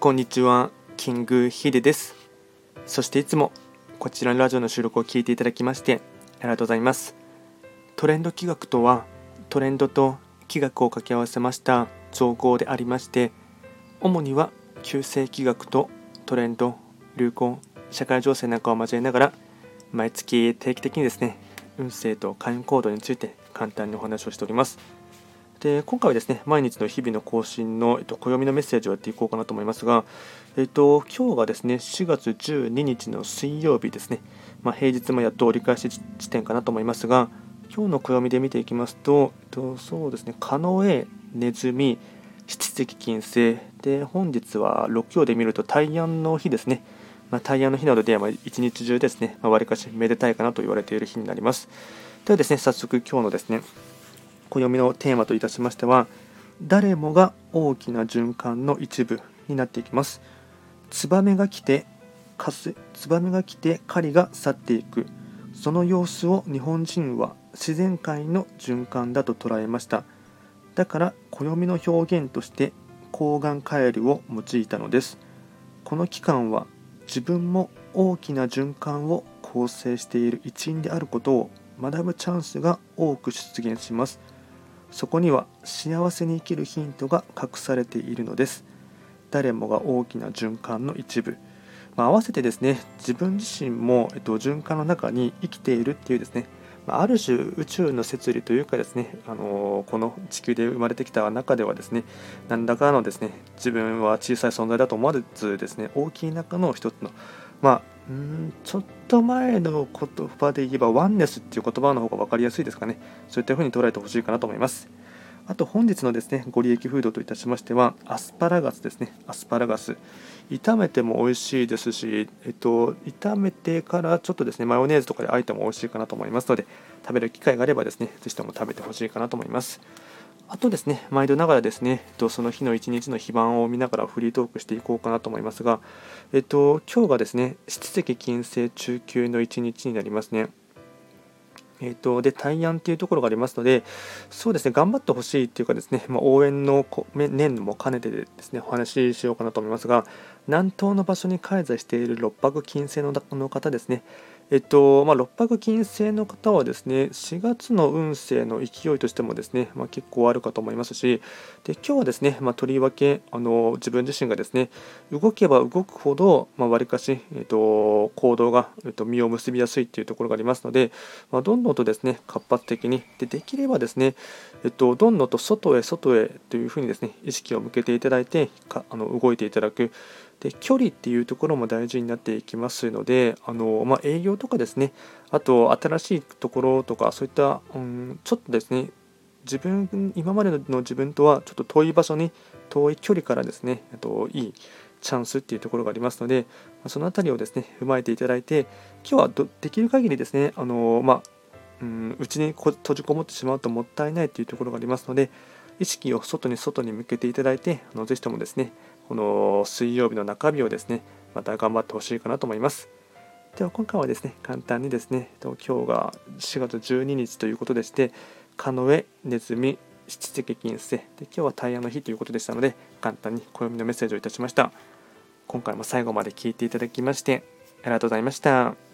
こんにちは、キングヒデです。そしていつもこちらのラジオの収録を聞いていただきましてありがとうございます。トレンド企画とはトレンドと企画を掛け合わせました造語でありまして主には旧世企画とトレンド、流行、社会情勢なんかを交えながら毎月定期的にですね運勢と会員行動について簡単にお話をしております。で今回はですね毎日の日々の更新の、えっと、暦のメッセージをやっていこうかなと思いますが、えっと、今日がですね4月12日の水曜日ですね、まあ、平日もやっと折り返し地点かなと思いますが今日の暦で見ていきますと、えっと、そうですねカノエ、ネズミ、七石金星。で本日は6強で見ると大安の日ですね。まあ、大安の日などでは一日中ですね、わ、ま、り、あ、かしめでたいかなと言われている日になります。ではですね、早速今日のですね、暦のテーマといたしましては誰もが大きな循環の一部になっていきます。ツバメが来てかすツバメが来て狩りが去っていく。その様子を日本人は自然界の循環だと捉えました。だから暦の表現として抗がんカエルを用いたのです。この期間は自分も大きな循環を構成している一員であることを学ぶチャンスが多く出現します。そこには幸せに生きるヒントが隠されているのです。誰もが大きな循環の一部、まあ、合わせてですね自分自身も、えっと、循環の中に生きているっていうですね。ある種宇宙の摂理というかですね、あのこの地球で生まれてきた中ではですね何らかのですね自分は小さい存在だと思わずですね大きい中の一つのまあうんちょっと前の言葉で言えばワンネスっていう言葉の方が分かりやすいですかね。そういったふうに捉えてほしいかなと思います。あと本日のですねご利益フードといたしましてはアスパラガスですね。アスパラガス。炒めても美味しいですし、えっと、炒めてからちょっとですねマヨネーズとかであえても美味しいかなと思いますので食べる機会があればですねぜひとも食べてほしいかなと思います。あとですね、毎度ながらですね、その日の一日の非番を見ながらフリートークしていこうかなと思いますが、えっと、今日がですね、七石金星中級の一日になりますね。えっと、で大安っていうところがありますので、そうですね、頑張ってほしいっていうかですね、まあ、応援の念も兼ねてですね、お話ししようかなと思いますが、南東の場所に開催している六白金星の方ですね、えっとまあ、六白金星の方はですね4月の運勢の勢いとしてもですね、まあ、結構あるかと思いますしで今日はですね、まあ、とりわけあの自分自身がですね動けば動くほどわり、まあ、かし、えっと、行動が、えっと、実を結びやすいというところがありますので、まあ、どんどんとですね活発的に。でできればですね、えっと、どんどんと外へ外へというふうにですね意識を向けていただいてかあの動いていただく。で距離っていうところも大事になっていきますのであの、まあ、営業とかですねあと新しいところとかそういった、うん、ちょっとですね自分今までの自分とはちょっと遠い場所に遠い距離からですねといいチャンスっていうところがありますのでその辺りをですね踏まえていただいて今日はできる限りですねあのまあうんちに閉じこもってしまうともったいないというところがありますので意識を外に外に向けていただいてあのぜひともですねこの水曜日の中日をですね、また頑張ってほしいかなと思います。では今回はですね、簡単にですね、今日が4月12日ということでして、カノエ、ネズミ、七石金星。で今日はタイヤの日ということでしたので簡単に暦のメッセージをいたしました。今回も最後まで聞いていただきましてありがとうございました。